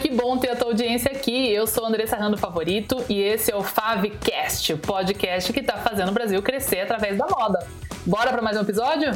Que bom ter a tua audiência aqui. Eu sou Andressa Rando Favorito e esse é o Favcast, o podcast que está fazendo o Brasil crescer através da moda. Bora para mais um episódio?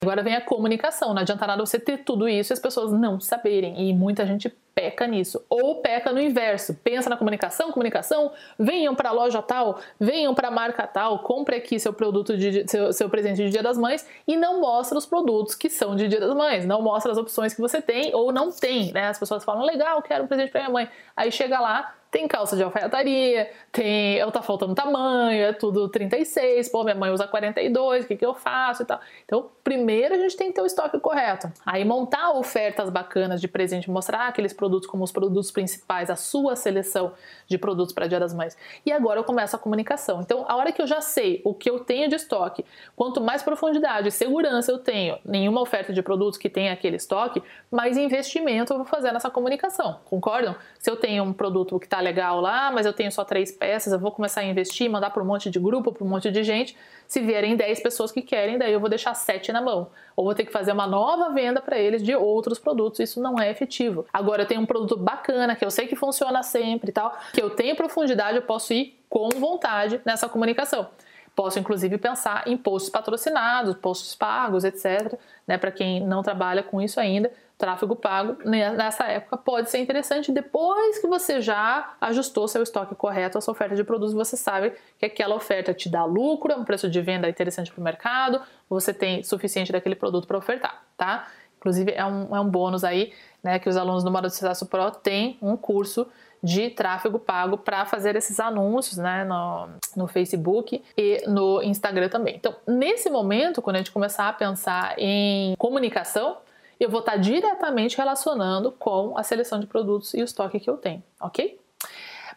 Agora vem a comunicação. Não adianta nada você ter tudo isso e as pessoas não saberem. E muita gente peca nisso. Ou peca no inverso. Pensa na comunicação, comunicação, venham para a loja tal, venham para a marca tal, compre aqui seu produto de seu, seu, presente de Dia das Mães e não mostra os produtos que são de Dia das Mães. Não mostra as opções que você tem ou não tem, né? As pessoas falam: "Legal, quero um presente para minha mãe". Aí chega lá, tem calça de alfaiataria, tem. Eu tá faltando tamanho, é tudo 36, pô, minha mãe usa 42, o que, que eu faço e tal. Então, primeiro a gente tem que ter o estoque correto. Aí montar ofertas bacanas de presente, mostrar aqueles produtos como os produtos principais, a sua seleção de produtos para Dia das Mães. E agora eu começo a comunicação. Então, a hora que eu já sei o que eu tenho de estoque, quanto mais profundidade e segurança eu tenho nenhuma oferta de produtos que tenha aquele estoque, mais investimento eu vou fazer nessa comunicação. Concordam? Se eu tenho um produto que está legal lá, mas eu tenho só três peças, eu vou começar a investir, mandar para um monte de grupo, para um monte de gente. Se vierem 10 pessoas que querem, daí eu vou deixar 7 na mão. Ou vou ter que fazer uma nova venda para eles de outros produtos. Isso não é efetivo. Agora eu tenho um produto bacana, que eu sei que funciona sempre e tal, que eu tenho profundidade, eu posso ir com vontade nessa comunicação. Posso, inclusive, pensar em posts patrocinados, posts pagos, etc. Né, para quem não trabalha com isso ainda, tráfego pago nessa época pode ser interessante depois que você já ajustou seu estoque correto, a sua oferta de produtos, você sabe que aquela oferta te dá lucro, é um preço de venda interessante para o mercado, você tem suficiente daquele produto para ofertar, tá? Inclusive é um, é um bônus aí, né, que os alunos do Modo de Sucesso Pro têm um curso de tráfego pago para fazer esses anúncios né, no, no Facebook e no Instagram também. Então, nesse momento, quando a gente começar a pensar em comunicação, eu vou estar diretamente relacionando com a seleção de produtos e o estoque que eu tenho, ok?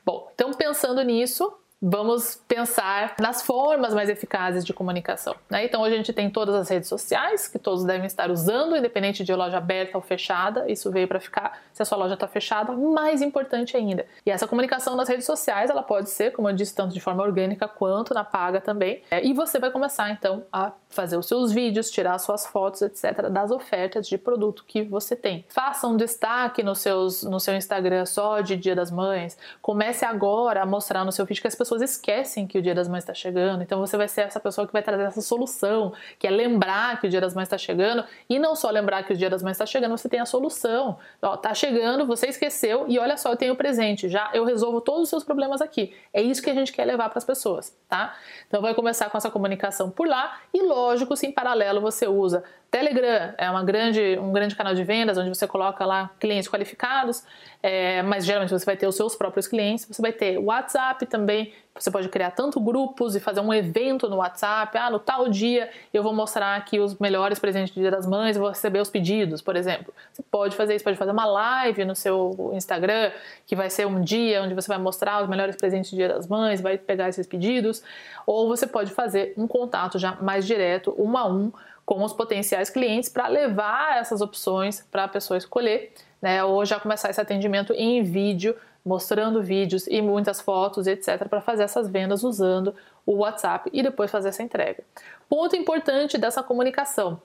Bom, então pensando nisso, vamos pensar nas formas mais eficazes de comunicação. Né? Então, hoje a gente tem todas as redes sociais, que todos devem estar usando, independente de loja aberta ou fechada. Isso veio para ficar. Se a sua loja está fechada, mais importante ainda. E essa comunicação nas redes sociais, ela pode ser, como eu disse, tanto de forma orgânica quanto na paga também. É, e você vai começar, então, a fazer os seus vídeos, tirar suas fotos, etc., das ofertas de produto que você tem. Faça um destaque no, seus, no seu Instagram só de Dia das Mães. Comece agora a mostrar no seu feed que as pessoas esquecem que o Dia das Mães está chegando. Então você vai ser essa pessoa que vai trazer essa solução, que é lembrar que o Dia das Mães está chegando e não só lembrar que o Dia das Mães está chegando, você tem a solução. Ó, tá chegando, você esqueceu e olha só, eu tenho o presente. Já eu resolvo todos os seus problemas aqui. É isso que a gente quer levar para as pessoas, tá? Então vai começar com essa comunicação por lá e lógico, se em paralelo você usa Telegram é uma grande, um grande canal de vendas onde você coloca lá clientes qualificados, é, mas geralmente você vai ter os seus próprios clientes. Você vai ter WhatsApp também. Você pode criar tanto grupos e fazer um evento no WhatsApp. Ah, no tal dia eu vou mostrar aqui os melhores presentes do Dia das Mães e vou receber os pedidos, por exemplo. Você pode fazer isso, pode fazer uma live no seu Instagram, que vai ser um dia onde você vai mostrar os melhores presentes do Dia das Mães, vai pegar esses pedidos. Ou você pode fazer um contato já mais direto, um a um, com os potenciais clientes para levar essas opções para a pessoa escolher, né? Ou já começar esse atendimento em vídeo, mostrando vídeos e muitas fotos, etc, para fazer essas vendas usando o WhatsApp e depois fazer essa entrega. Ponto importante dessa comunicação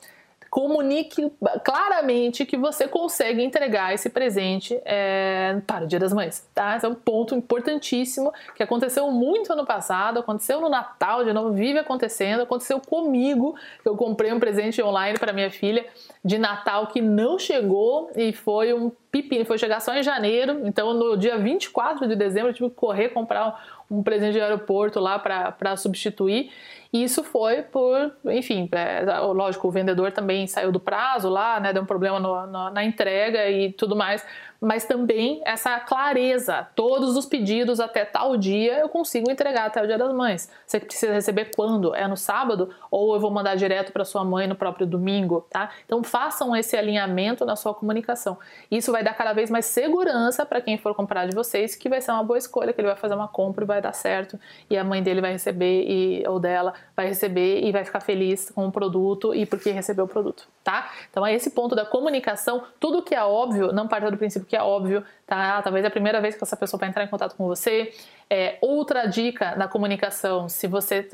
comunique claramente que você consegue entregar esse presente é, para o Dia das Mães, tá? Esse é um ponto importantíssimo que aconteceu muito ano passado, aconteceu no Natal, de novo, vive acontecendo, aconteceu comigo, eu comprei um presente online para minha filha de Natal que não chegou e foi um pepino, foi chegar só em janeiro, então no dia 24 de dezembro eu tive que correr comprar um presente de aeroporto lá para substituir. E isso foi por, enfim, é, lógico, o vendedor também saiu do prazo lá, né, deu um problema no, no, na entrega e tudo mais, mas também essa clareza, todos os pedidos até tal dia eu consigo entregar até o dia das mães. Você precisa receber quando? É no sábado ou eu vou mandar direto para sua mãe no próprio domingo, tá? Então façam esse alinhamento na sua comunicação. Isso vai dar cada vez mais segurança para quem for comprar de vocês, que vai ser uma boa escolha, que ele vai fazer uma compra e vai dar certo e a mãe dele vai receber e ou dela vai receber e vai ficar feliz com o produto e porque recebeu o produto, tá? Então é esse ponto da comunicação, tudo que é óbvio, não parte do princípio que é óbvio, tá? Talvez é a primeira vez que essa pessoa vai entrar em contato com você. É, outra dica na comunicação, se você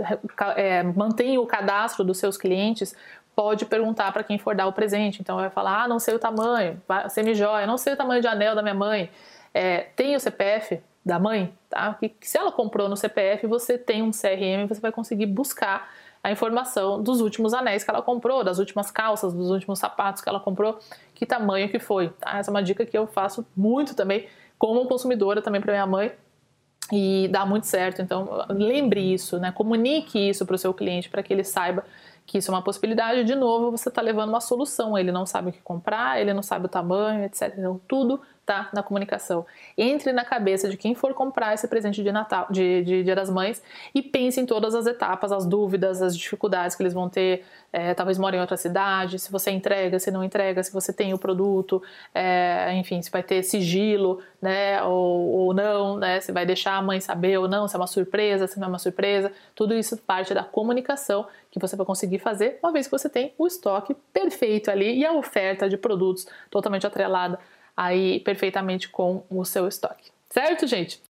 é, mantém o cadastro dos seus clientes, pode perguntar para quem for dar o presente. Então vai falar, ah, não sei o tamanho, semi-joia, não sei o tamanho de anel da minha mãe. É, tem o CPF da mãe, tá? Que se ela comprou no CPF, você tem um CRM, você vai conseguir buscar a informação dos últimos anéis que ela comprou, das últimas calças, dos últimos sapatos que ela comprou, que tamanho que foi. Tá? Essa é uma dica que eu faço muito também como consumidora também para minha mãe e dá muito certo. Então lembre isso, né? Comunique isso para o seu cliente para que ele saiba que isso é uma possibilidade. De novo, você está levando uma solução. Ele não sabe o que comprar, ele não sabe o tamanho, etc. Então tudo tá na comunicação. Entre na cabeça de quem for comprar esse presente de Natal, de, de Dia das Mães, e pense em todas as etapas, as dúvidas, as dificuldades que eles vão ter. É, talvez morem em outra cidade, se você entrega, se não entrega, se você tem o produto, é, enfim, se vai ter sigilo, né, ou, ou não, né, se vai deixar a mãe saber ou não, se é uma surpresa, se não é uma surpresa. Tudo isso parte da comunicação que você vai conseguir fazer uma vez que você tem o estoque perfeito ali e a oferta de produtos totalmente atrelada aí perfeitamente com o seu estoque. Certo, gente?